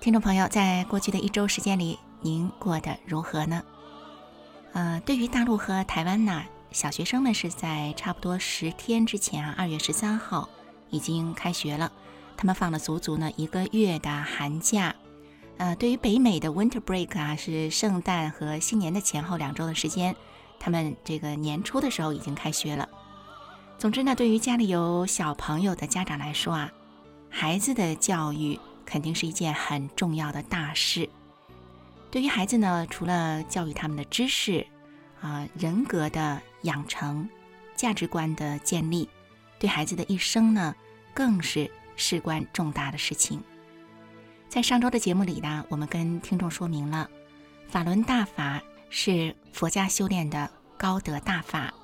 听众朋友，在过去的一周时间里，您过得如何呢？呃，对于大陆和台湾呢，小学生们是在差不多十天之前啊，二月十三号已经开学了，他们放了足足呢一个月的寒假。呃，对于北美的 Winter Break 啊，是圣诞和新年的前后两周的时间，他们这个年初的时候已经开学了。总之呢，对于家里有小朋友的家长来说啊，孩子的教育。肯定是一件很重要的大事。对于孩子呢，除了教育他们的知识，啊，人格的养成、价值观的建立，对孩子的一生呢，更是事关重大的事情。在上周的节目里呢，我们跟听众说明了，法轮大法是佛家修炼的高德大法。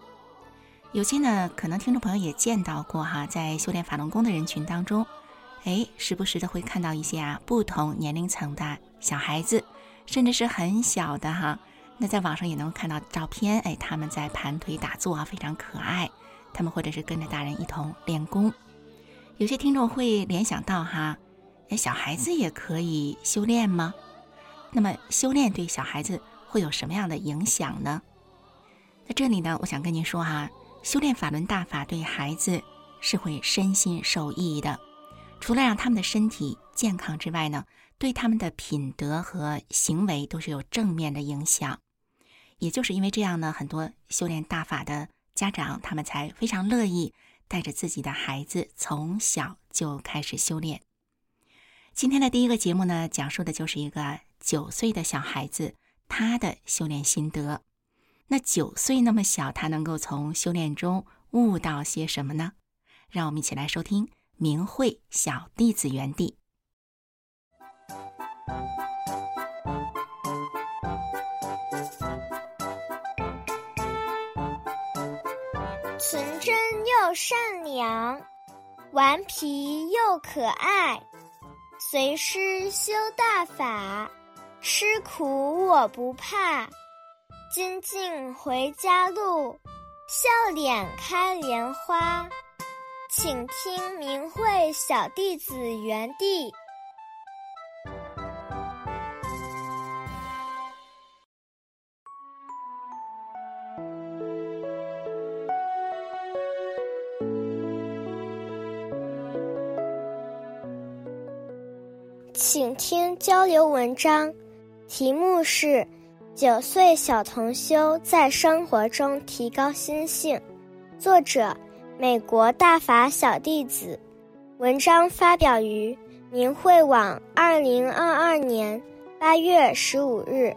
有些呢，可能听众朋友也见到过哈，在修炼法轮功的人群当中。哎，时不时的会看到一些啊不同年龄层的小孩子，甚至是很小的哈。那在网上也能看到照片，哎，他们在盘腿打坐啊，非常可爱。他们或者是跟着大人一同练功。有些听众会联想到哈，哎，小孩子也可以修炼吗？那么修炼对小孩子会有什么样的影响呢？在这里呢，我想跟您说哈，修炼法轮大法对孩子是会身心受益的。除了让他们的身体健康之外呢，对他们的品德和行为都是有正面的影响。也就是因为这样呢，很多修炼大法的家长，他们才非常乐意带着自己的孩子从小就开始修炼。今天的第一个节目呢，讲述的就是一个九岁的小孩子他的修炼心得。那九岁那么小，他能够从修炼中悟到些什么呢？让我们一起来收听。明慧小弟子园地，纯真又善良，顽皮又可爱，随师修大法，吃苦我不怕。精进回家路，笑脸开莲花。请听明慧小弟子园地。请听交流文章，题目是《九岁小同修在生活中提高心性》，作者。美国大法小弟子，文章发表于明慧网，二零二二年八月十五日。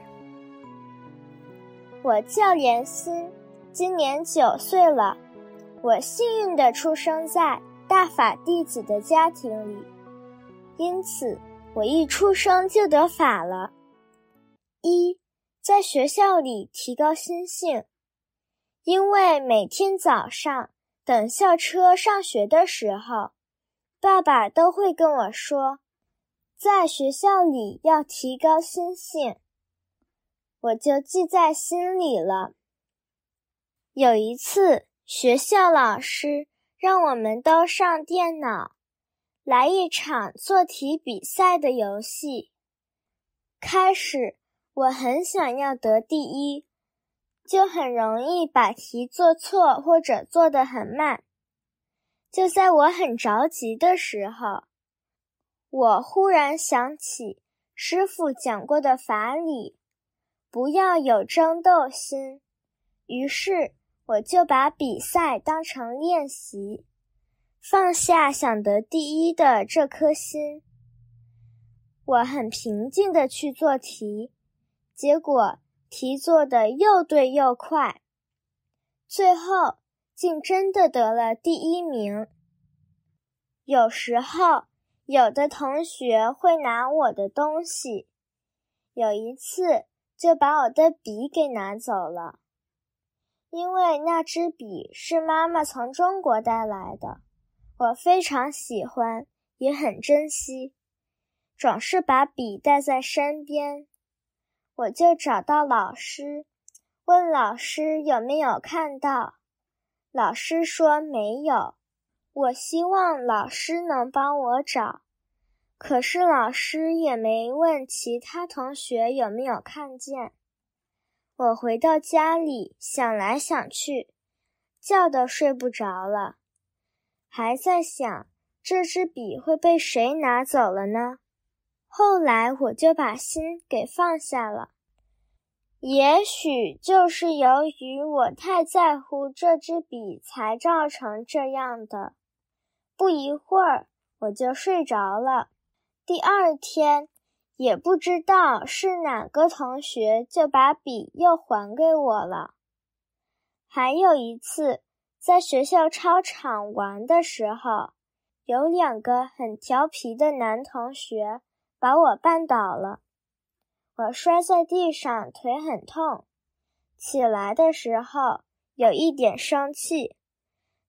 我叫莲心，今年九岁了。我幸运的出生在大法弟子的家庭里，因此我一出生就得法了。一，在学校里提高心性，因为每天早上。等校车上学的时候，爸爸都会跟我说，在学校里要提高心性，我就记在心里了。有一次，学校老师让我们都上电脑，来一场做题比赛的游戏。开始，我很想要得第一。就很容易把题做错或者做得很慢。就在我很着急的时候，我忽然想起师傅讲过的法理，不要有争斗心。于是我就把比赛当成练习，放下想得第一的这颗心。我很平静地去做题，结果。题做的又对又快，最后竟真的得了第一名。有时候，有的同学会拿我的东西，有一次就把我的笔给拿走了，因为那支笔是妈妈从中国带来的，我非常喜欢，也很珍惜，总是把笔带在身边。我就找到老师，问老师有没有看到，老师说没有。我希望老师能帮我找，可是老师也没问其他同学有没有看见。我回到家里想来想去，觉都睡不着了，还在想这支笔会被谁拿走了呢？后来我就把心给放下了。也许就是由于我太在乎这支笔，才造成这样的。不一会儿，我就睡着了。第二天，也不知道是哪个同学就把笔又还给我了。还有一次，在学校操场玩的时候，有两个很调皮的男同学把我绊倒了，我摔在地上，腿很痛。起来的时候，有一点生气。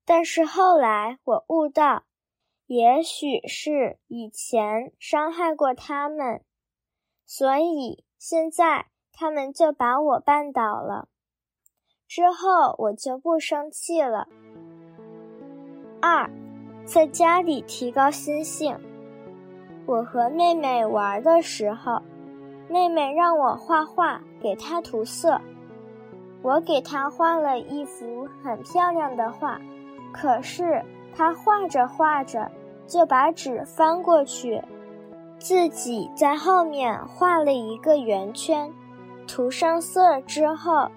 但是后来我悟到，也许是以前伤害过他们，所以现在他们就把我绊倒了。之后我就不生气了。二，在家里提高心性。我和妹妹玩的时候，妹妹让我画画，给她涂色。我给她画了一幅很漂亮的画。可是她画着画着，就把纸翻过去，自己在后面画了一个圆圈，涂上色之后，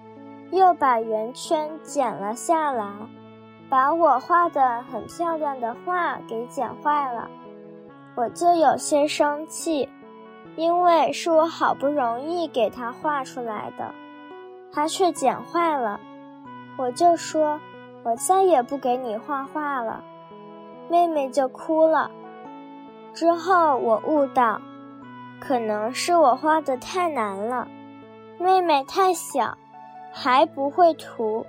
又把圆圈剪了下来，把我画的很漂亮的画给剪坏了。我就有些生气，因为是我好不容易给他画出来的，他却剪坏了。我就说。我再也不给你画画了，妹妹就哭了。之后我悟到，可能是我画的太难了，妹妹太小，还不会涂，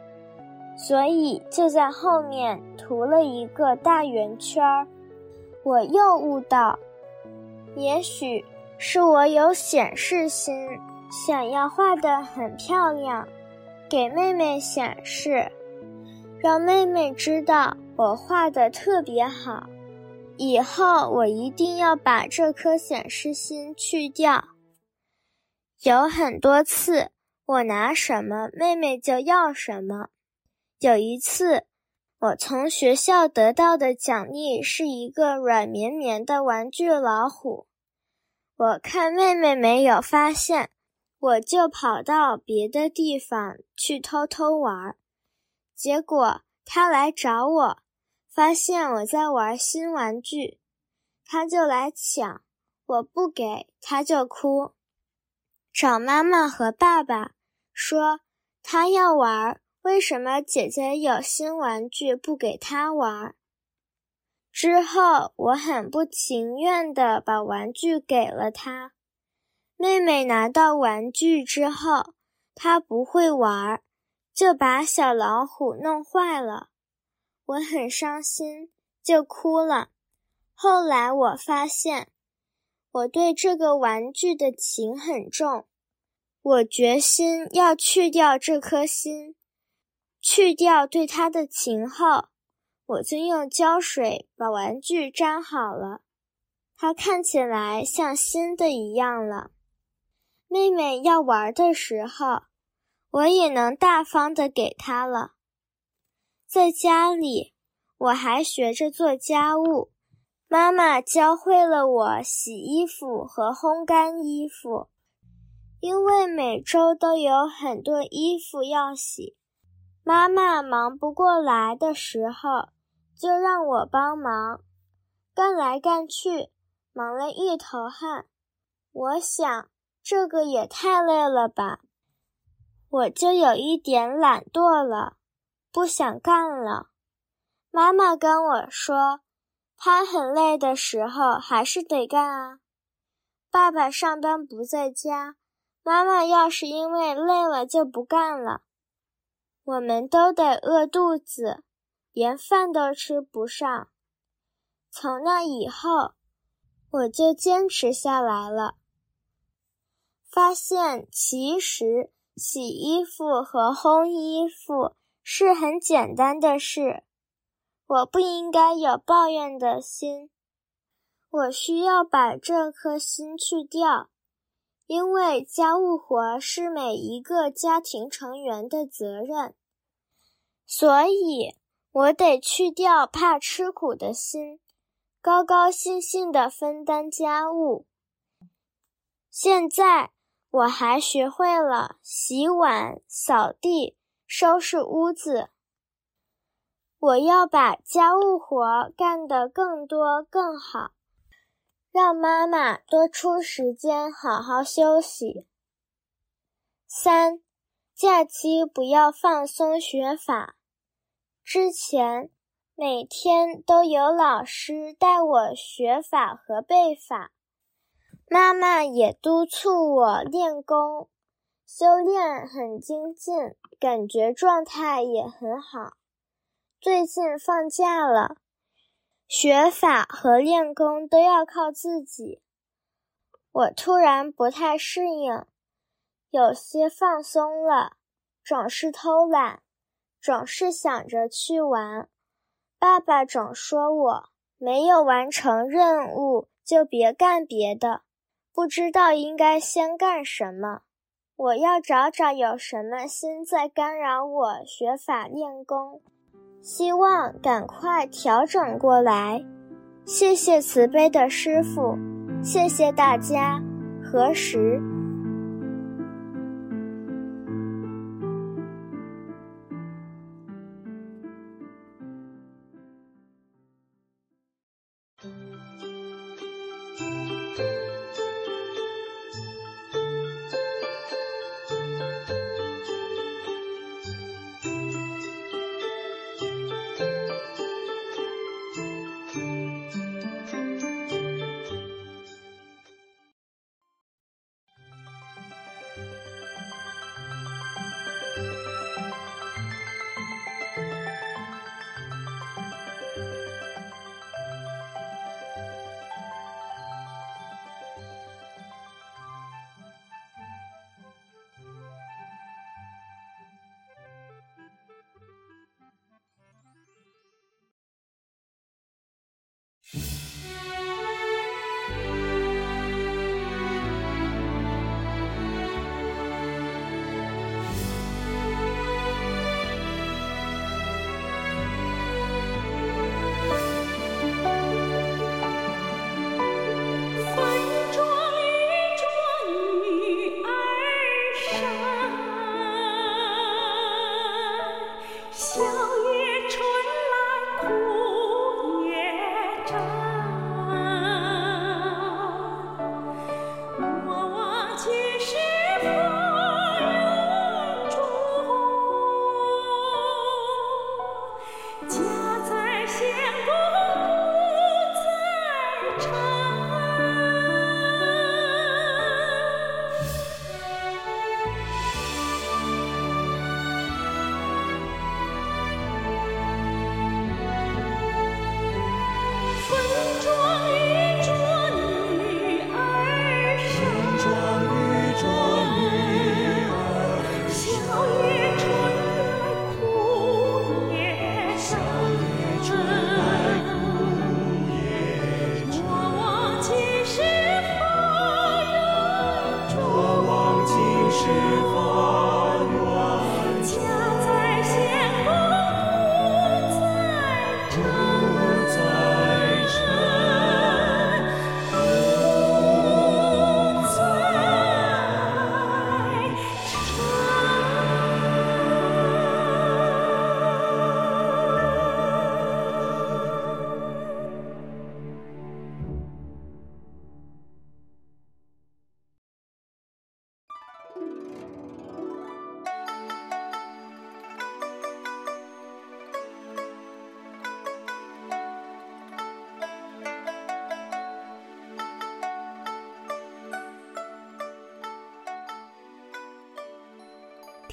所以就在后面涂了一个大圆圈儿。我又悟到，也许是我有显示心，想要画的很漂亮，给妹妹显示。让妹妹知道我画的特别好，以后我一定要把这颗显示心去掉。有很多次，我拿什么，妹妹就要什么。有一次，我从学校得到的奖励是一个软绵绵的玩具老虎。我看妹妹没有发现，我就跑到别的地方去偷偷玩。结果她来找我，发现我在玩新玩具，她就来抢，我不给她就哭，找妈妈和爸爸说他要玩，为什么姐姐有新玩具不给她玩？之后我很不情愿地把玩具给了她。妹妹拿到玩具之后，她不会玩。就把小老虎弄坏了，我很伤心，就哭了。后来我发现，我对这个玩具的情很重，我决心要去掉这颗心，去掉对它的情后，我就用胶水把玩具粘好了，它看起来像新的一样了。妹妹要玩的时候。我也能大方的给他了。在家里，我还学着做家务，妈妈教会了我洗衣服和烘干衣服。因为每周都有很多衣服要洗，妈妈忙不过来的时候，就让我帮忙，干来干去，忙了一头汗。我想，这个也太累了吧。我就有一点懒惰了，不想干了。妈妈跟我说，她很累的时候还是得干啊。爸爸上班不在家，妈妈要是因为累了就不干了，我们都得饿肚子，连饭都吃不上。从那以后，我就坚持下来了。发现其实洗衣服和烘衣服是很简单的事，我不应该有抱怨的心。我需要把这颗心去掉，因为家务活是每一个家庭成员的责任，所以我得去掉怕吃苦的心。高高兴兴地分担家务。现在我还学会了洗碗、扫地、收拾屋子。我要把家务活干得更多更好，让妈妈多出时间好好休息。三，假期不要放松学法。之前。每天都有老师带我学法和背法，妈妈也督促我练功，修炼很精进，感觉状态也很好。最近放假了，学法和练功都要靠自己，我突然不太适应，有些放松了，总是偷懒，总是想着去玩。爸爸总说我没有完成任务就别干别的，不知道应该先干什么。我要找找有什么心在干扰我学法练功，希望赶快调整过来。谢谢慈悲的师傅，谢谢大家。何时？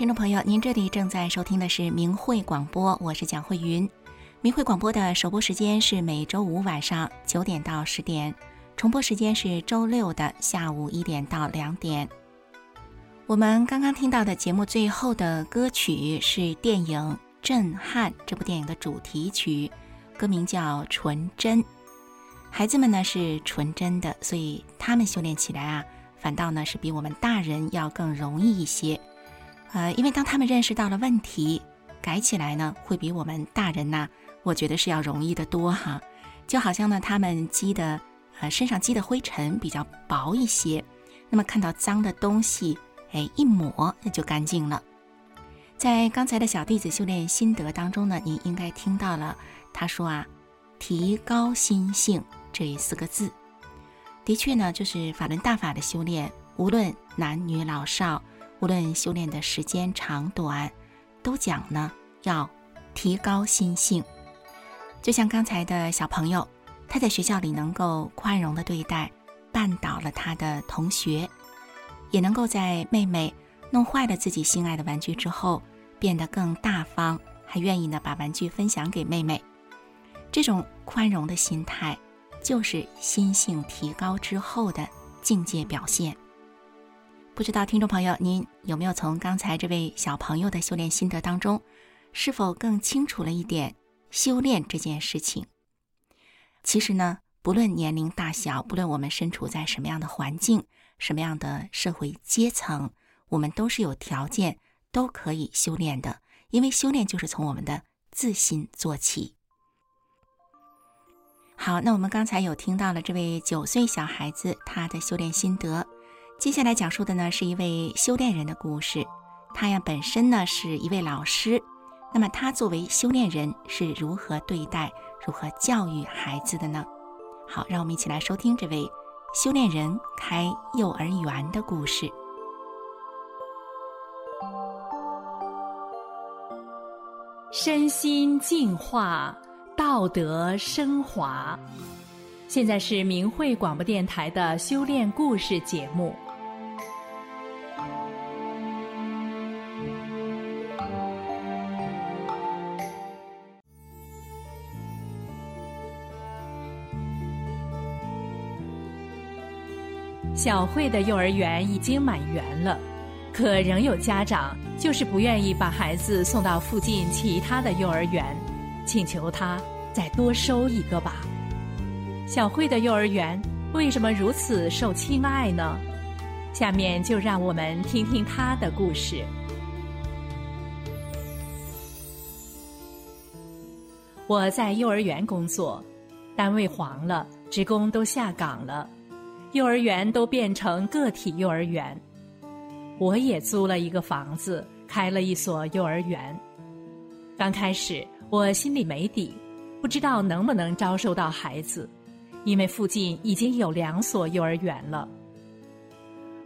听众朋友，您这里正在收听的是明慧广播，我是蒋慧云。明慧广播的首播时间是每周五晚上九点到十点，重播时间是周六的下午一点到两点。我们刚刚听到的节目最后的歌曲是电影《震撼》这部电影的主题曲，歌名叫《纯真》。孩子们呢是纯真的，所以他们修炼起来啊，反倒呢是比我们大人要更容易一些。呃，因为当他们认识到了问题，改起来呢，会比我们大人呐，我觉得是要容易的多哈。就好像呢，他们积的呃身上积的灰尘比较薄一些，那么看到脏的东西，哎，一抹那就干净了。在刚才的小弟子修炼心得当中呢，您应该听到了他说啊，提高心性这四个字，的确呢，就是法轮大法的修炼，无论男女老少。无论修炼的时间长短，都讲呢要提高心性。就像刚才的小朋友，他在学校里能够宽容的对待绊倒了他的同学，也能够在妹妹弄坏了自己心爱的玩具之后变得更大方，还愿意呢把玩具分享给妹妹。这种宽容的心态，就是心性提高之后的境界表现。不知道听众朋友，您有没有从刚才这位小朋友的修炼心得当中，是否更清楚了一点修炼这件事情？其实呢，不论年龄大小，不论我们身处在什么样的环境、什么样的社会阶层，我们都是有条件都可以修炼的。因为修炼就是从我们的自心做起。好，那我们刚才有听到了这位九岁小孩子他的修炼心得。接下来讲述的呢是一位修炼人的故事，他呀本身呢是一位老师，那么他作为修炼人是如何对待、如何教育孩子的呢？好，让我们一起来收听这位修炼人开幼儿园的故事。身心净化，道德升华。现在是明慧广播电台的修炼故事节目。小慧的幼儿园已经满员了，可仍有家长就是不愿意把孩子送到附近其他的幼儿园，请求他再多收一个吧。小慧的幼儿园为什么如此受青睐呢？下面就让我们听听她的故事。我在幼儿园工作，单位黄了，职工都下岗了。幼儿园都变成个体幼儿园，我也租了一个房子，开了一所幼儿园。刚开始我心里没底，不知道能不能招收到孩子，因为附近已经有两所幼儿园了。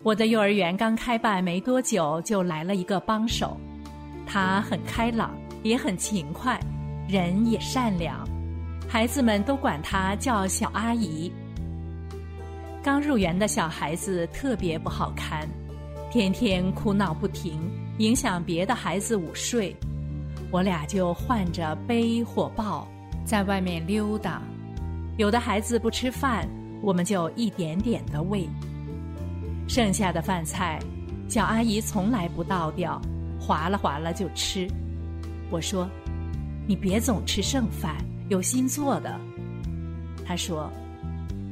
我的幼儿园刚开办没多久，就来了一个帮手，他很开朗，也很勤快，人也善良，孩子们都管他叫小阿姨。刚入园的小孩子特别不好看，天天哭闹不停，影响别的孩子午睡。我俩就换着背或抱，在外面溜达。有的孩子不吃饭，我们就一点点的喂。剩下的饭菜，小阿姨从来不倒掉，划拉划拉就吃。我说：“你别总吃剩饭，有新做的。”她说。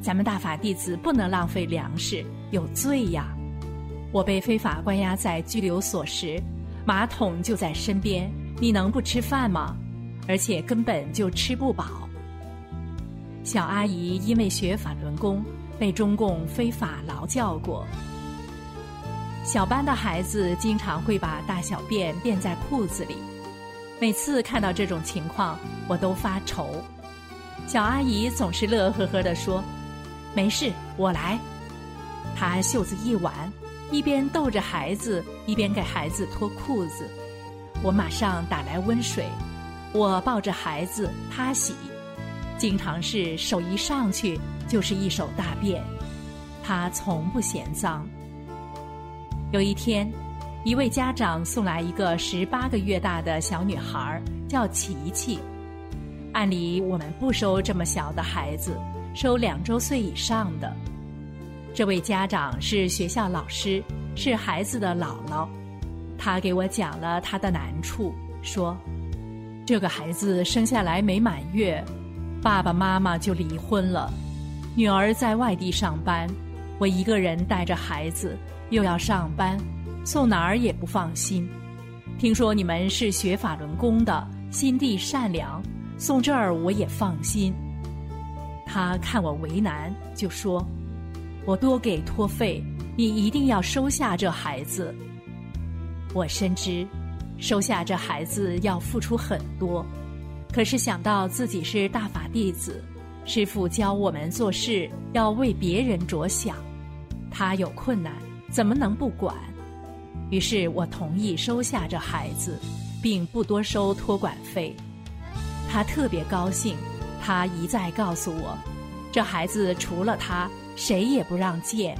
咱们大法弟子不能浪费粮食，有罪呀！我被非法关押在拘留所时，马桶就在身边，你能不吃饭吗？而且根本就吃不饱。小阿姨因为学法轮功，被中共非法劳教过。小班的孩子经常会把大小便便在裤子里，每次看到这种情况，我都发愁。小阿姨总是乐呵呵地说。没事，我来。他袖子一挽，一边逗着孩子，一边给孩子脱裤子。我马上打来温水，我抱着孩子，他洗。经常是手一上去就是一手大便，他从不嫌脏。有一天，一位家长送来一个十八个月大的小女孩，叫琪琪。按理我们不收这么小的孩子，收两周岁以上的。这位家长是学校老师，是孩子的姥姥。他给我讲了他的难处，说：“这个孩子生下来没满月，爸爸妈妈就离婚了，女儿在外地上班，我一个人带着孩子，又要上班。”送哪儿也不放心。听说你们是学法轮功的，心地善良，送这儿我也放心。他看我为难，就说：“我多给托费，你一定要收下这孩子。”我深知，收下这孩子要付出很多，可是想到自己是大法弟子，师傅教我们做事要为别人着想，他有困难怎么能不管？于是我同意收下这孩子，并不多收托管费。他特别高兴，他一再告诉我，这孩子除了他，谁也不让见。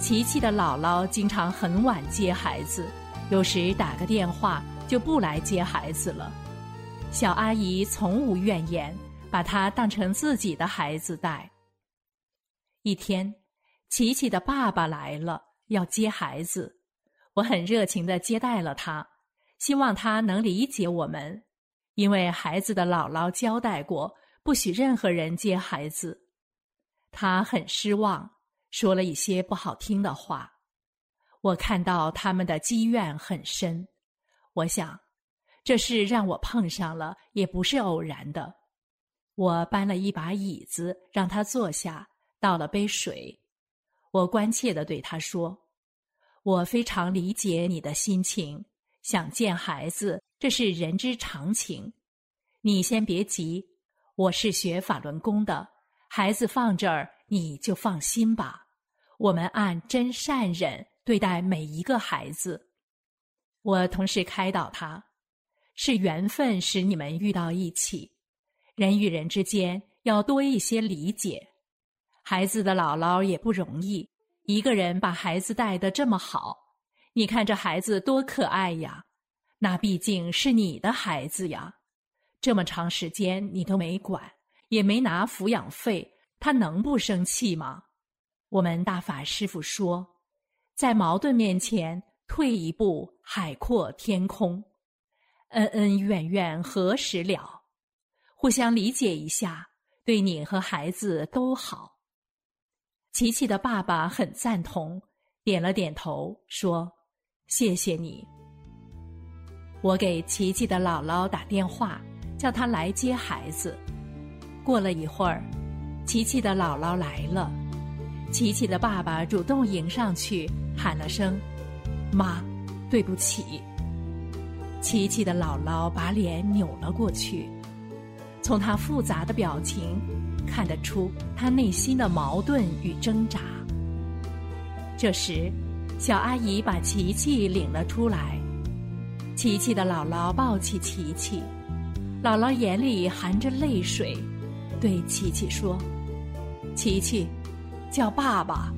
琪琪的姥姥经常很晚接孩子，有时打个电话就不来接孩子了。小阿姨从无怨言，把他当成自己的孩子带。一天，琪琪的爸爸来了，要接孩子。我很热情的接待了他，希望他能理解我们，因为孩子的姥姥交代过，不许任何人接孩子。他很失望，说了一些不好听的话。我看到他们的积怨很深，我想，这事让我碰上了，也不是偶然的。我搬了一把椅子让他坐下，倒了杯水，我关切的对他说。我非常理解你的心情，想见孩子，这是人之常情。你先别急，我是学法轮功的，孩子放这儿你就放心吧。我们按真善忍对待每一个孩子。我同时开导他，是缘分使你们遇到一起，人与人之间要多一些理解。孩子的姥姥也不容易。一个人把孩子带得这么好，你看这孩子多可爱呀！那毕竟是你的孩子呀，这么长时间你都没管，也没拿抚养费，他能不生气吗？我们大法师父说，在矛盾面前退一步，海阔天空，恩恩怨怨何时了？互相理解一下，对你和孩子都好。琪琪的爸爸很赞同，点了点头，说：“谢谢你。”我给琪琪的姥姥打电话，叫她来接孩子。过了一会儿，琪琪的姥姥来了，琪琪的爸爸主动迎上去，喊了声：“妈，对不起。”琪琪的姥姥把脸扭了过去，从她复杂的表情。看得出她内心的矛盾与挣扎。这时，小阿姨把琪琪领了出来。琪琪的姥姥抱起琪琪，姥姥眼里含着泪水，对琪琪说：“琪琪，叫爸爸。”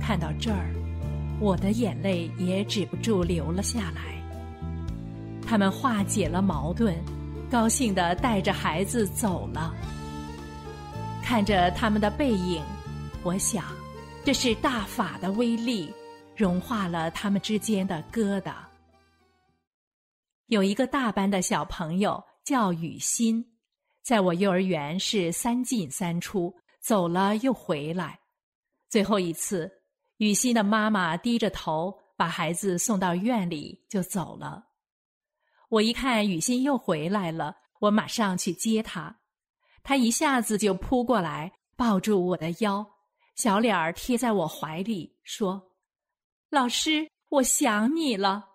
看到这儿，我的眼泪也止不住流了下来。他们化解了矛盾，高兴的带着孩子走了。看着他们的背影，我想，这是大法的威力，融化了他们之间的疙瘩。有一个大班的小朋友叫雨欣，在我幼儿园是三进三出，走了又回来。最后一次，雨欣的妈妈低着头把孩子送到院里就走了。我一看雨欣又回来了，我马上去接她。她一下子就扑过来，抱住我的腰，小脸儿贴在我怀里，说：“老师，我想你了。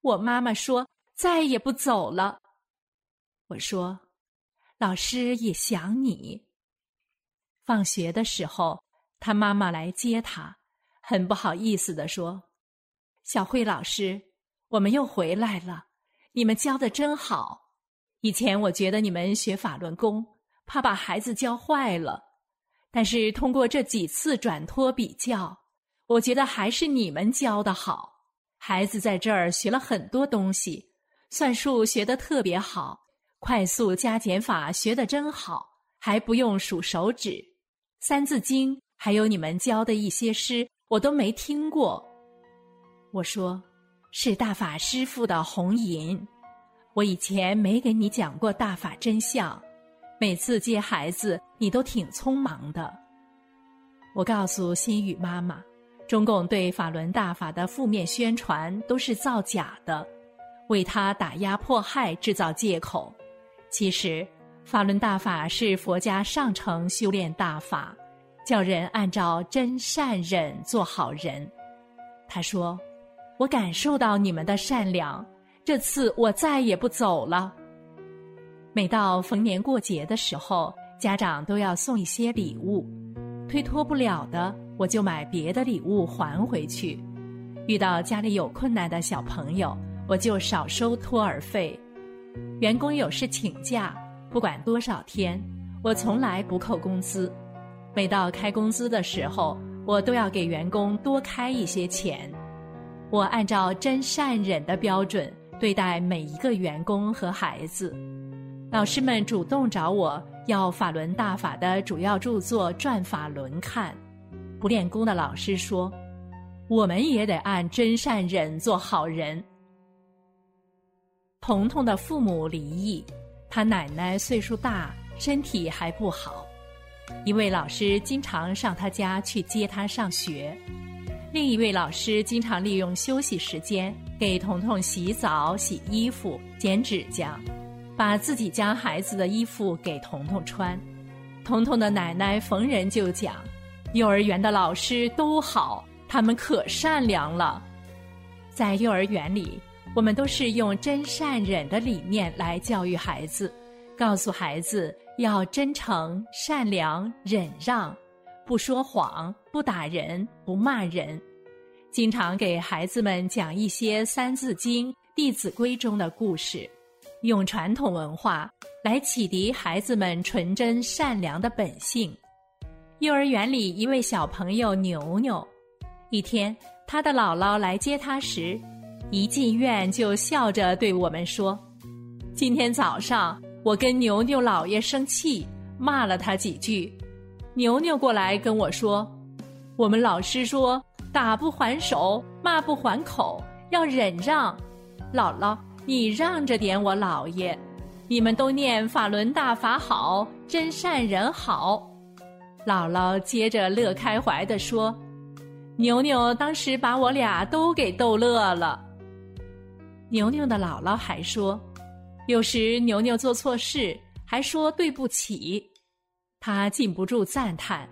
我妈妈说再也不走了。”我说：“老师也想你。”放学的时候，他妈妈来接他，很不好意思的说：“小慧老师，我们又回来了，你们教的真好。以前我觉得你们学法轮功。”怕把孩子教坏了，但是通过这几次转托比较，我觉得还是你们教的好。孩子在这儿学了很多东西，算术学得特别好，快速加减法学得真好，还不用数手指。《三字经》还有你们教的一些诗，我都没听过。我说，是大法师傅的红银。我以前没给你讲过大法真相，每次接孩子你都挺匆忙的。我告诉心雨妈妈。中共对法轮大法的负面宣传都是造假的，为他打压迫害制造借口。其实，法轮大法是佛家上乘修炼大法，叫人按照真善忍做好人。他说：“我感受到你们的善良，这次我再也不走了。”每到逢年过节的时候，家长都要送一些礼物，推脱不了的。我就买别的礼物还回去。遇到家里有困难的小朋友，我就少收托儿费。员工有事请假，不管多少天，我从来不扣工资。每到开工资的时候，我都要给员工多开一些钱。我按照真善忍的标准对待每一个员工和孩子。老师们主动找我要法轮大法的主要著作《转法轮》看。不练功的老师说：“我们也得按真善忍做好人。”彤彤的父母离异，他奶奶岁数大，身体还不好。一位老师经常上他家去接他上学，另一位老师经常利用休息时间给彤彤洗澡、洗衣服、剪指甲，把自己家孩子的衣服给彤彤穿。彤彤的奶奶逢人就讲。幼儿园的老师都好，他们可善良了。在幼儿园里，我们都是用真善忍的理念来教育孩子，告诉孩子要真诚、善良、忍让，不说谎，不打人，不骂人。经常给孩子们讲一些《三字经》《弟子规》中的故事，用传统文化来启迪孩子们纯真善良的本性。幼儿园里一位小朋友牛牛，一天他的姥姥来接他时，一进院就笑着对我们说：“今天早上我跟牛牛姥爷生气，骂了他几句。牛牛过来跟我说，我们老师说打不还手，骂不还口，要忍让。姥姥，你让着点我姥爷。你们都念法轮大法好，真善人好。”姥姥接着乐开怀地说：“牛牛当时把我俩都给逗乐了。”牛牛的姥姥还说：“有时牛牛做错事，还说对不起。”他禁不住赞叹：“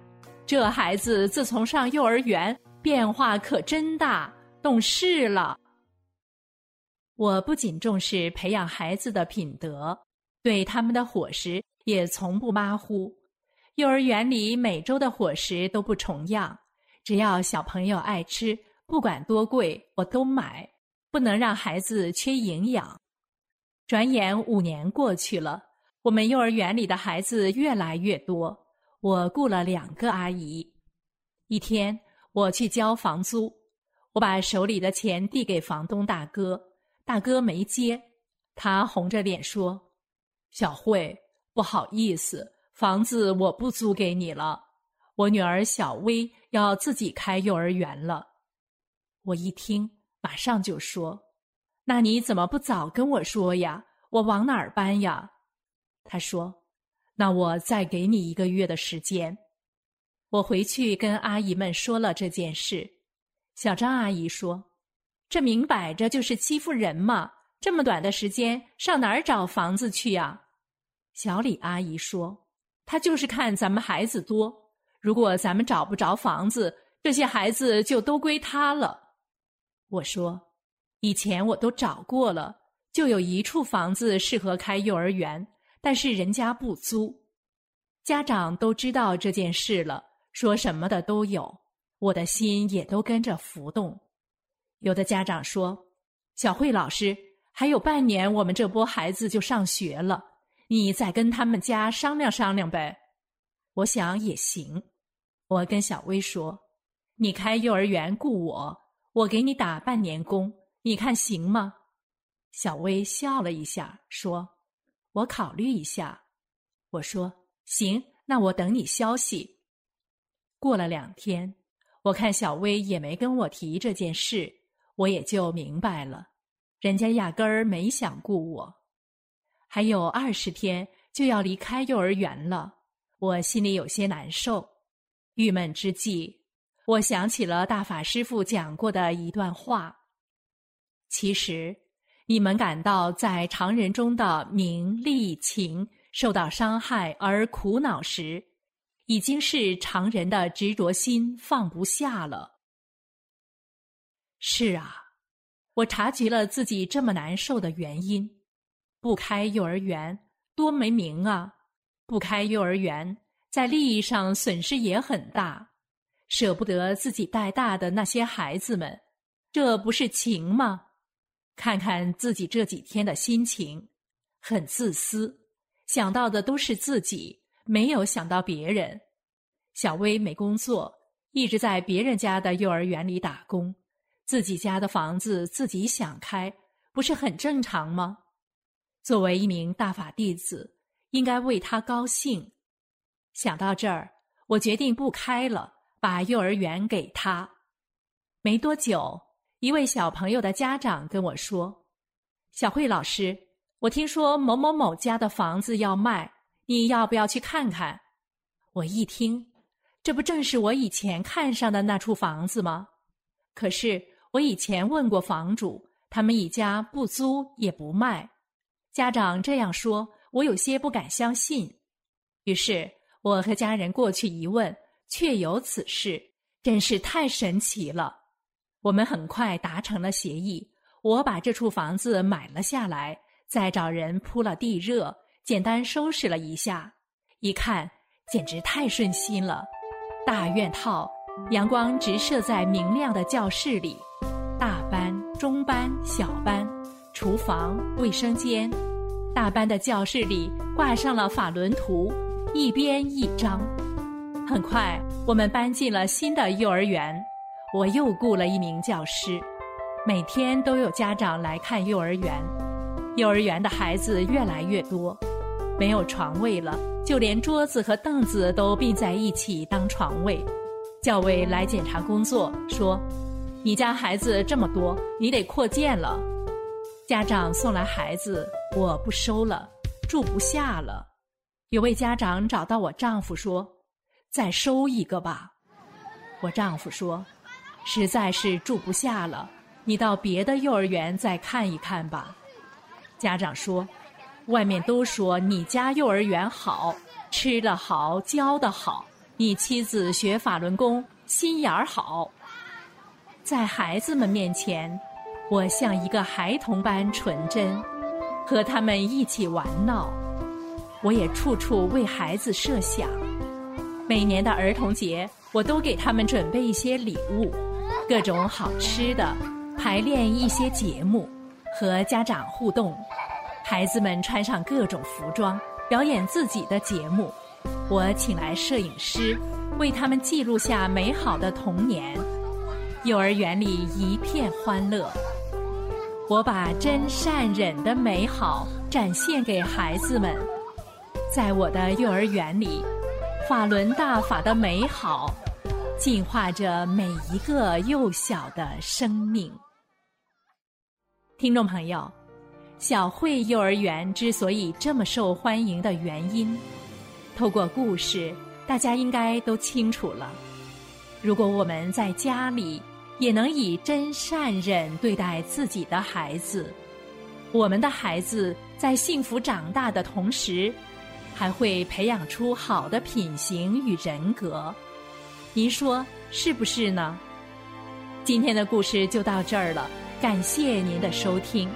这孩子自从上幼儿园，变化可真大，懂事了。”我不仅重视培养孩子的品德，对他们的伙食也从不马虎。幼儿园里每周的伙食都不重样，只要小朋友爱吃，不管多贵我都买，不能让孩子缺营养。转眼五年过去了，我们幼儿园里的孩子越来越多，我雇了两个阿姨。一天我去交房租，我把手里的钱递给房东大哥，大哥没接，他红着脸说：“小慧，不好意思。”房子我不租给你了，我女儿小薇要自己开幼儿园了。我一听，马上就说：“那你怎么不早跟我说呀？我往哪儿搬呀？”他说：“那我再给你一个月的时间。”我回去跟阿姨们说了这件事。小张阿姨说：“这明摆着就是欺负人嘛！这么短的时间，上哪儿找房子去呀？”小李阿姨说。他就是看咱们孩子多，如果咱们找不着房子，这些孩子就都归他了。我说，以前我都找过了，就有一处房子适合开幼儿园，但是人家不租。家长都知道这件事了，说什么的都有，我的心也都跟着浮动。有的家长说：“小慧老师，还有半年，我们这波孩子就上学了。”你再跟他们家商量商量呗，我想也行。我跟小薇说，你开幼儿园雇我，我给你打半年工，你看行吗？”小薇笑了一下，说：“我考虑一下。”我说：“行，那我等你消息。”过了两天，我看小薇也没跟我提这件事，我也就明白了，人家压根儿没想雇我。还有二十天就要离开幼儿园了，我心里有些难受。郁闷之际，我想起了大法师父讲过的一段话：其实。你们感到在常人中的名利情受到伤害而苦恼时，已经是常人的执着心放不下了。是啊，我察觉了自己这么难受的原因。不开幼儿园多没名啊！不开幼儿园，在利益上损失也很大，舍不得自己带大的那些孩子们，这不是情吗？看看自己这几天的心情，很自私，想到的都是自己，没有想到别人。小薇没工作，一直在别人家的幼儿园里打工，自己家的房子自己想开，不是很正常吗？作为一名大法弟子，应该为他高兴。想到这儿，我决定不开了，把幼儿园给他。没多久。一位小朋友的家长跟我说：“小慧老师，我听说某某某家的房子要卖，你要不要去看看？”我一听，这不正是我以前看上的那处房子吗？可是我以前问过房主，他们一家不租也不卖。家长这样说，我有些不敢相信。于是我和家人过去一问，确有此事，真是太神奇了。我们很快达成了协议，我把这处房子买了下来，再找人铺了地热，简单收拾了一下，一看简直太顺心了。大院套，阳光直射在明亮的教室里，大班、中班、小班，厨房、卫生间，大班的教室里挂上了法轮图，一边一张。很快，我们搬进了新的幼儿园。我又雇了一名教师，每天都有家长来看幼儿园。幼儿园的孩子越来越多，没有床位了，就连桌子和凳子都并在一起当床位。教委来检查工作，说：“你家孩子这么多，你得扩建了。”家长送来孩子，我不收了，住不下了。有位家长找到我丈夫说：“再收一个吧。”我丈夫说。实在是住不下了，你到别的幼儿园再看一看吧。家长说：“外面都说你家幼儿园好，吃的好，教的好。你妻子学法轮功，心眼儿好。”在孩子们面前，我像一个孩童般纯真，和他们一起玩闹。我也处处为孩子设想，每年的儿童节，我都给他们准备一些礼物。各种好吃的，排练一些节目，和家长互动，孩子们穿上各种服装，表演自己的节目。我请来摄影师，为他们记录下美好的童年。幼儿园里一片欢乐，我把真善忍的美好展现给孩子们。在我的幼儿园里，法轮大法的美好。净化着每一个幼小的生命。听众朋友，小慧幼儿园之所以这么受欢迎的原因，透过故事，大家应该都清楚了。如果我们在家里也能以真善忍对待自己的孩子，我们的孩子在幸福长大的同时，还会培养出好的品行与人格。您说是不是呢？今天的故事就到这儿了，感谢您的收听。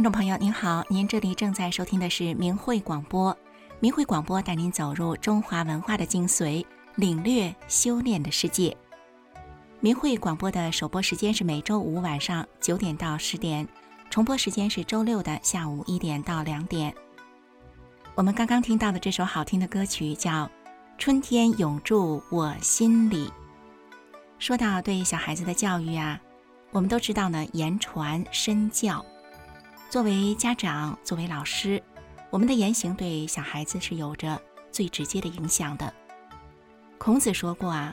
听众朋友您好，您这里正在收听的是明慧广播，明慧广播带您走入中华文化的精髓，领略修炼的世界。明慧广播的首播时间是每周五晚上九点到十点，重播时间是周六的下午一点到两点。我们刚刚听到的这首好听的歌曲叫《春天永驻我心里》。说到对小孩子的教育啊，我们都知道呢，言传身教。作为家长，作为老师，我们的言行对小孩子是有着最直接的影响的。孔子说过啊，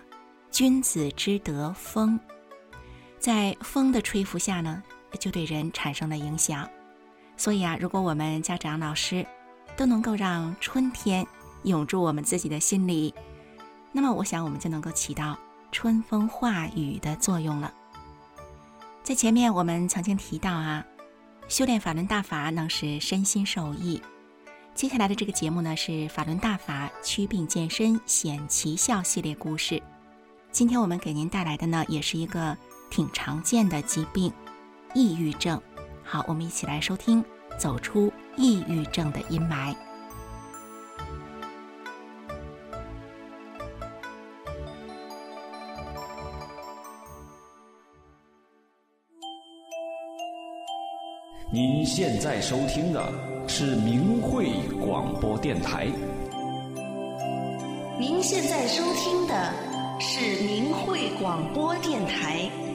君子之德风，在风的吹拂下呢，就对人产生了影响。所以啊，如果我们家长、老师都能够让春天涌入我们自己的心里，那么我想我们就能够起到春风化雨的作用了。在前面我们曾经提到啊。修炼法轮大法能使身心受益。接下来的这个节目呢是法轮大法祛病健身显奇效系列故事。今天我们给您带来的呢也是一个挺常见的疾病——抑郁症。好，我们一起来收听，走出抑郁症的阴霾。您现在收听的是明慧广播电台。您现在收听的是明慧广播电台。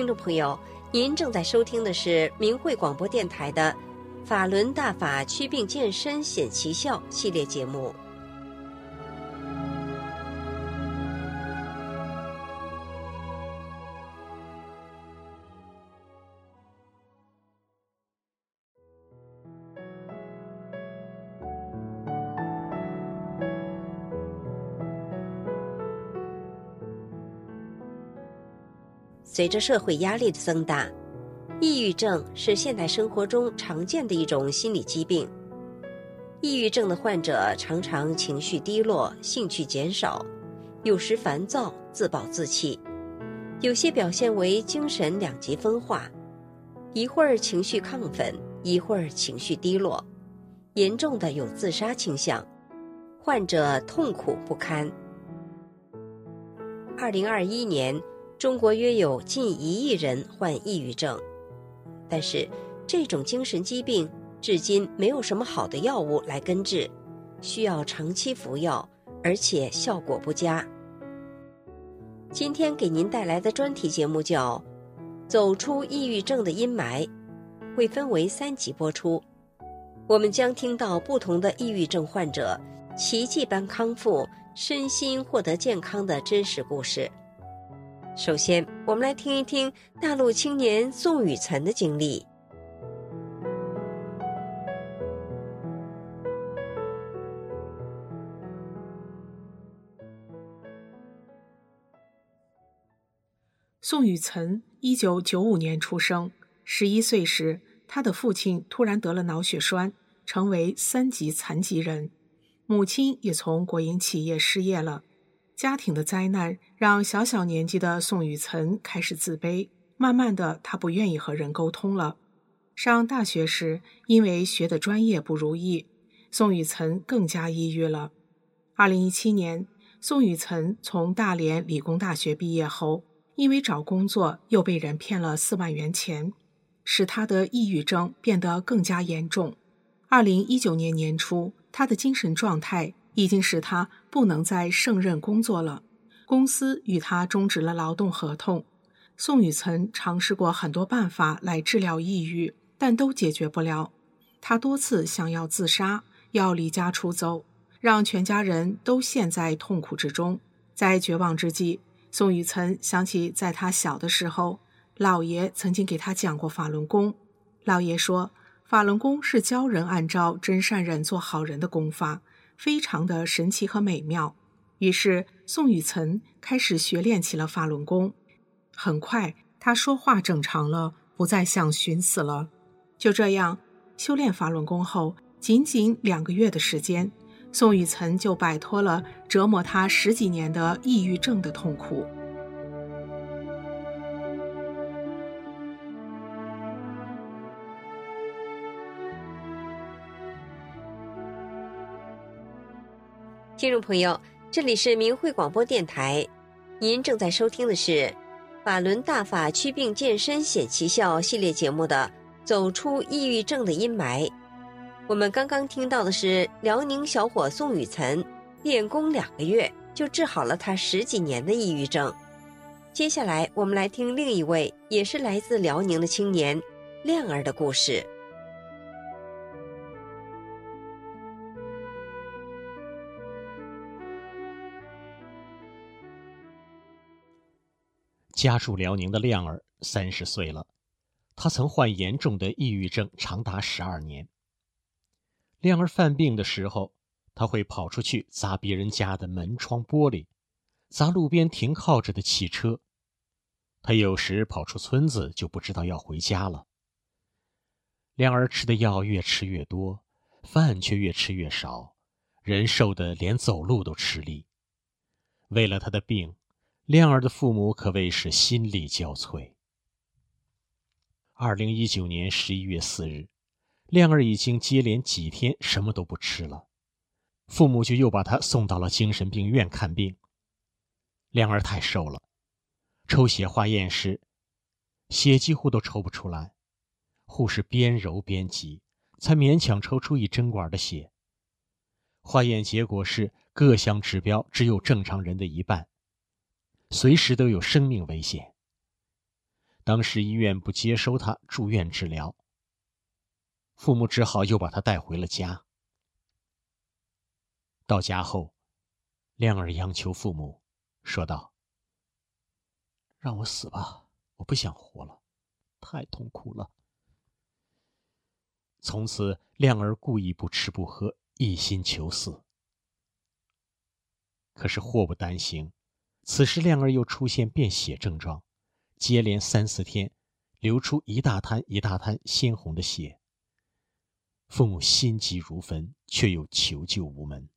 听众朋友，您正在收听的是明慧广播电台的《法轮大法祛病健身显奇效》系列节目。随着社会压力的增大，抑郁症是现代生活中常见的一种心理疾病。抑郁症的患者常常情绪低落、兴趣减少，有时烦躁、自暴自弃，有些表现为精神两极分化，一会儿情绪亢奋，一会儿情绪低落，严重的有自杀倾向，患者痛苦不堪。二零二一年，中国约有近一亿人患抑郁症，但是这种精神疾病至今没有什么好的药物来根治，需要长期服药，而且效果不佳。今天给您带来的专题节目叫《走出抑郁症的阴霾》，会分为三集播出，我们将听到不同的抑郁症患者奇迹般康复。身心获得健康的真实故事。首先，我们来听一听大陆青年宋雨辰的经历。宋雨辰，一九九五年出生。十一岁时，他的父亲突然得了脑血栓，成为三级残疾人。母亲也从国营企业失业了，家庭的灾难让小小年纪的宋雨岑开始自卑。慢慢的，他不愿意和人沟通了。上大学时，因为学的专业不如意，宋雨岑更加抑郁了。二零一七年，宋雨岑从大连理工大学毕业后，因为找工作又被人骗了四万元钱，使他的抑郁症变得更加严重。二零一九年年初。他的精神状态已经使他不能再胜任工作了，公司与他终止了劳动合同。宋雨岑尝试过很多办法来治疗抑郁，但都解决不了。他多次想要自杀，要离家出走，让全家人都陷在痛苦之中。在绝望之际，宋雨岑想起在他小的时候，姥爷曾经给他讲过法轮功。姥爷说。法轮功是教人按照真善人做好人的功法，非常的神奇和美妙。于是宋雨岑开始学练起了法轮功。很快，他说话正常了，不再像寻死了。就这样，修炼法轮功后，仅仅两个月的时间，宋雨岑就摆脱了折磨他十几年的抑郁症的痛苦。听众朋友，这里是明慧广播电台，您正在收听的是《法轮大法祛病健身显奇效》系列节目的《走出抑郁症的阴霾》。我们刚刚听到的是辽宁小伙宋雨岑练功两个月就治好了他十几年的抑郁症。接下来，我们来听另一位也是来自辽宁的青年亮儿的故事。家住辽宁的亮儿三十岁了，他曾患严重的抑郁症长达十二年。亮儿犯病的时候，他会跑出去砸别人家的门窗玻璃，砸路边停靠着的汽车。他有时跑出村子就不知道要回家了。亮儿吃的药越吃越多，饭却越吃越少，人瘦的连走路都吃力。为了他的病。亮儿的父母可谓是心力交瘁。二零一九年十一月四日，亮儿已经接连几天什么都不吃了，父母就又把他送到了精神病院看病。亮儿太瘦了，抽血化验时，血几乎都抽不出来，护士边揉边挤，才勉强抽出一针管的血。化验结果是各项指标只有正常人的一半。随时都有生命危险。当时医院不接收他住院治疗，父母只好又把他带回了家。到家后，亮儿央求父母，说道：“让我死吧，我不想活了，太痛苦了。”从此，亮儿故意不吃不喝，一心求死。可是祸不单行。此时，亮儿又出现便血症状，接连三四天，流出一大滩一大滩鲜红的血。父母心急如焚，却又求救无门。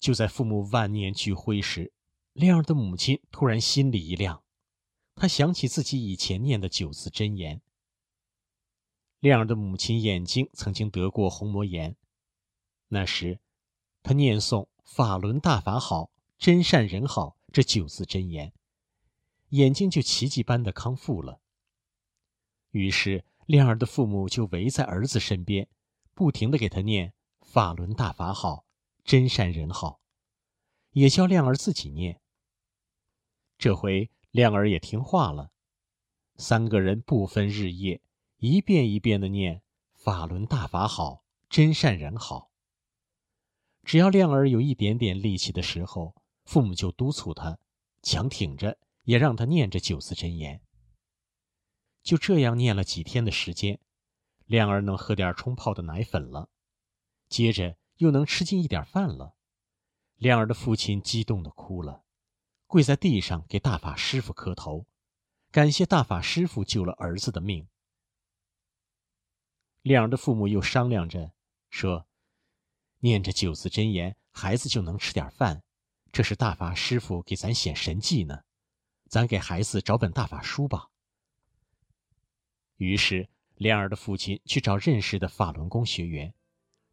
就在父母万念俱灰时，亮儿的母亲突然心里一亮，她想起自己以前念的九字真言。亮儿的母亲眼睛曾经得过虹膜炎，那时，她念诵“法轮大法好，真善人好”这九字真言，眼睛就奇迹般的康复了。于是，亮儿的父母就围在儿子身边，不停的给他念“法轮大法好，真善人好”，也教亮儿自己念。这回亮儿也听话了，三个人不分日夜。一遍一遍的念“法轮大法好，真善人好”。只要亮儿有一点点力气的时候，父母就督促他，强挺着也让他念着九字真言。就这样念了几天的时间，亮儿能喝点冲泡的奶粉了，接着又能吃进一点饭了。亮儿的父亲激动的哭了，跪在地上给大法师傅磕头，感谢大法师傅救了儿子的命。亮儿的父母又商量着，说：“念着九字真言，孩子就能吃点饭。这是大法师傅给咱显神迹呢，咱给孩子找本大法书吧。”于是，亮儿的父亲去找认识的法轮功学员，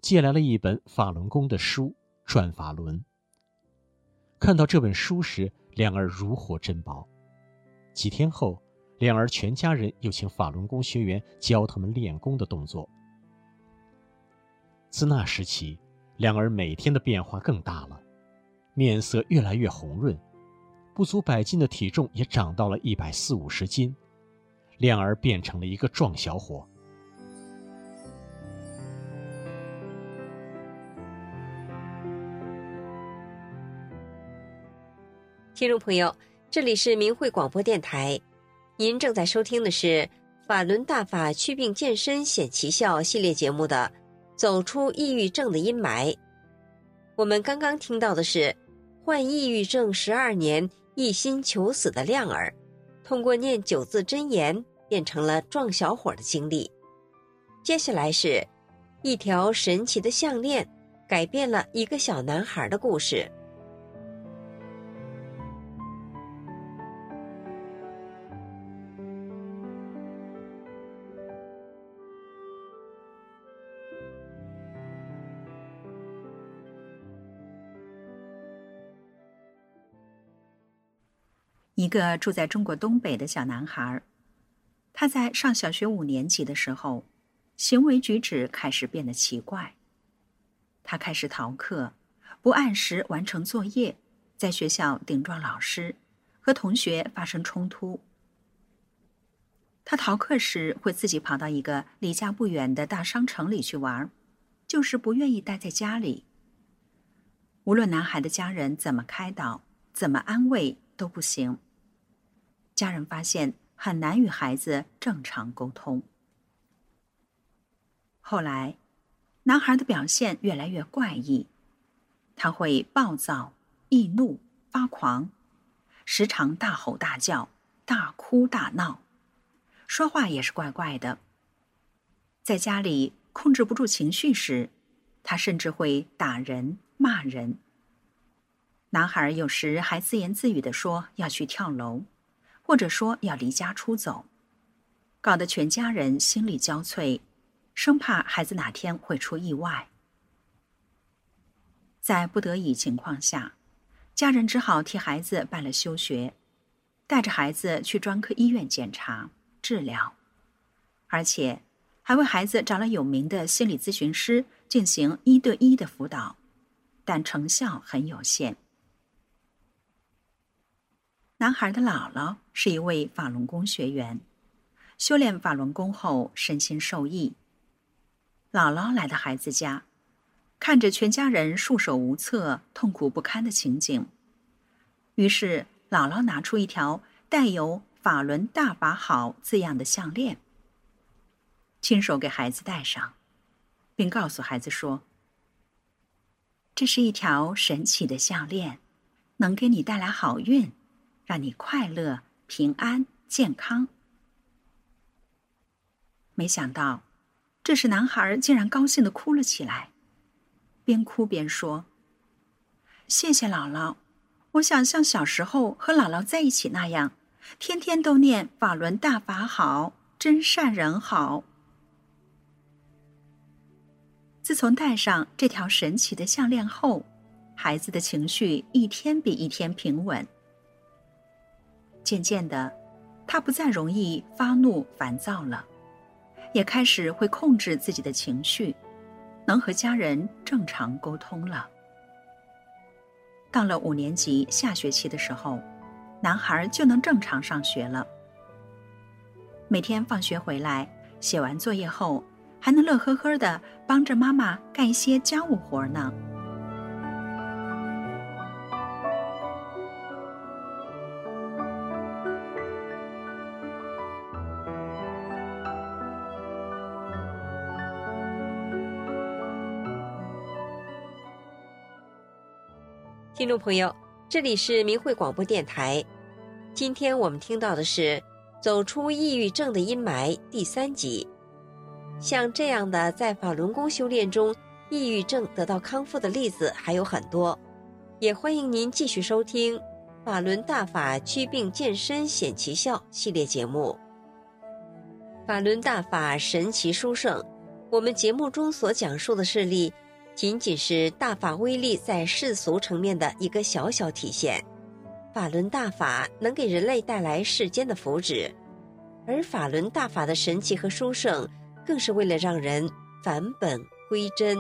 借来了一本法轮功的书《转法轮》。看到这本书时，亮儿如获珍宝。几天后。亮儿全家人又请法轮功学员教他们练功的动作。自那时起，亮儿每天的变化更大了，面色越来越红润，不足百斤的体重也长到了一百四五十斤，亮儿变成了一个壮小伙。听众朋友，这里是明慧广播电台。您正在收听的是《法轮大法祛病健身显奇效》系列节目的《走出抑郁症的阴霾》。我们刚刚听到的是患抑郁症十二年、一心求死的亮儿，通过念九字真言变成了壮小伙的经历。接下来是一条神奇的项链，改变了一个小男孩的故事。一个住在中国东北的小男孩，他在上小学五年级的时候，行为举止开始变得奇怪。他开始逃课，不按时完成作业，在学校顶撞老师，和同学发生冲突。他逃课时会自己跑到一个离家不远的大商城里去玩，就是不愿意待在家里。无论男孩的家人怎么开导，怎么安慰都不行。家人发现很难与孩子正常沟通。后来，男孩的表现越来越怪异，他会暴躁、易怒、发狂，时常大吼大叫、大哭大闹，说话也是怪怪的。在家里控制不住情绪时，他甚至会打人、骂人。男孩有时还自言自语的说要去跳楼。或者说要离家出走，搞得全家人心力交瘁，生怕孩子哪天会出意外。在不得已情况下，家人只好替孩子办了休学，带着孩子去专科医院检查治疗，而且还为孩子找了有名的心理咨询师进行一对一的辅导，但成效很有限。男孩的姥姥是一位法轮功学员，修炼法轮功后身心受益。姥姥来到孩子家，看着全家人束手无策、痛苦不堪的情景，于是姥姥拿出一条带有“法轮大法好”字样的项链，亲手给孩子戴上，并告诉孩子说：“这是一条神奇的项链，能给你带来好运。”让你快乐、平安、健康。”没想到，这时男孩竟然高兴的哭了起来，边哭边说：“谢谢姥姥，我想像小时候和姥姥在一起那样，天天都念法轮大法好，真善人好。”自从戴上这条神奇的项链后，孩子的情绪一天比一天平稳。渐渐的，他不再容易发怒烦躁了，也开始会控制自己的情绪，能和家人正常沟通了。到了五年级下学期的时候，男孩就能正常上学了。每天放学回来，写完作业后。还能乐呵呵的帮着妈妈干一些家务活呢。听众朋友，这里是明慧广播电台，今天我们听到的是《走出抑郁症的阴霾》第三集。像这样的在法轮功修炼中，抑郁症得到康复的例子还有很多，也欢迎您继续收听《法轮大法祛病健身显奇效》系列节目。法轮大法神奇殊胜，我们节目中所讲述的事例，仅仅是大法威力在世俗层面的一个小小体现。法轮大法能给人类带来世间的福祉，而法轮大法的神奇和殊胜。更是为了让人返本归真。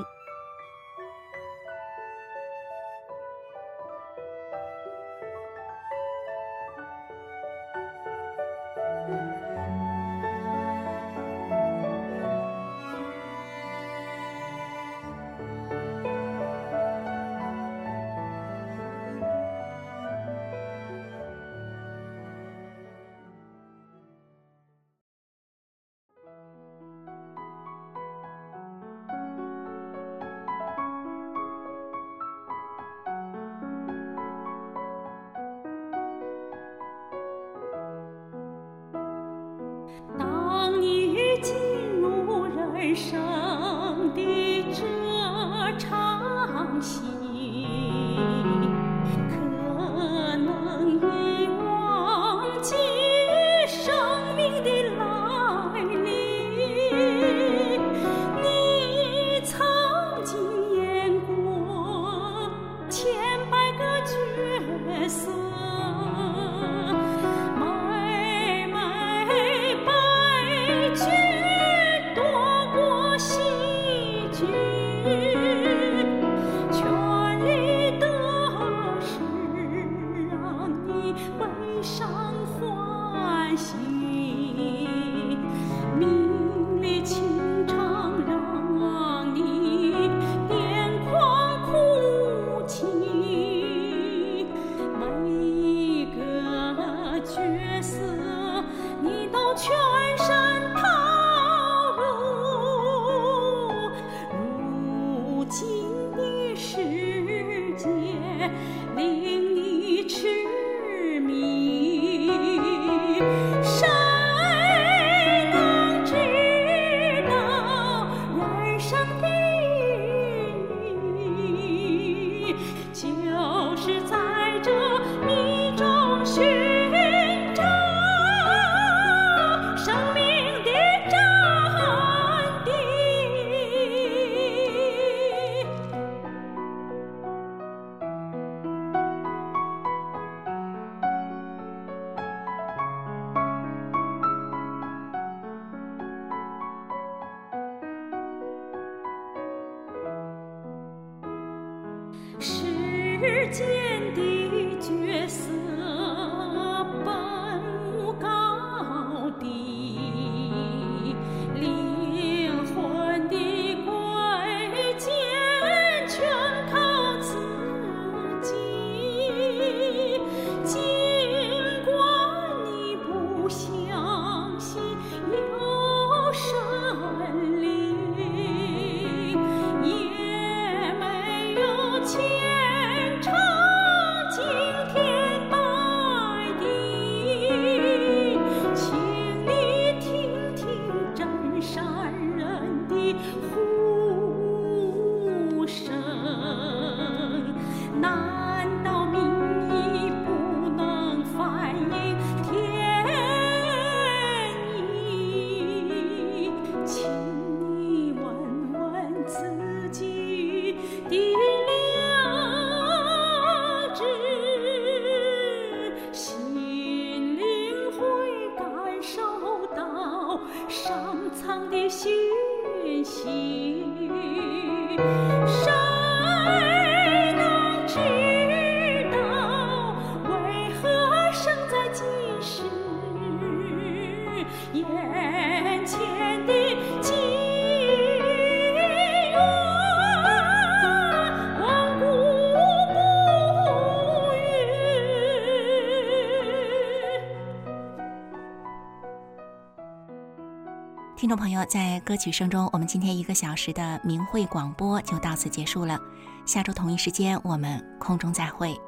听众朋友，在歌曲声中，我们今天一个小时的明慧广播就到此结束了。下周同一时间，我们空中再会。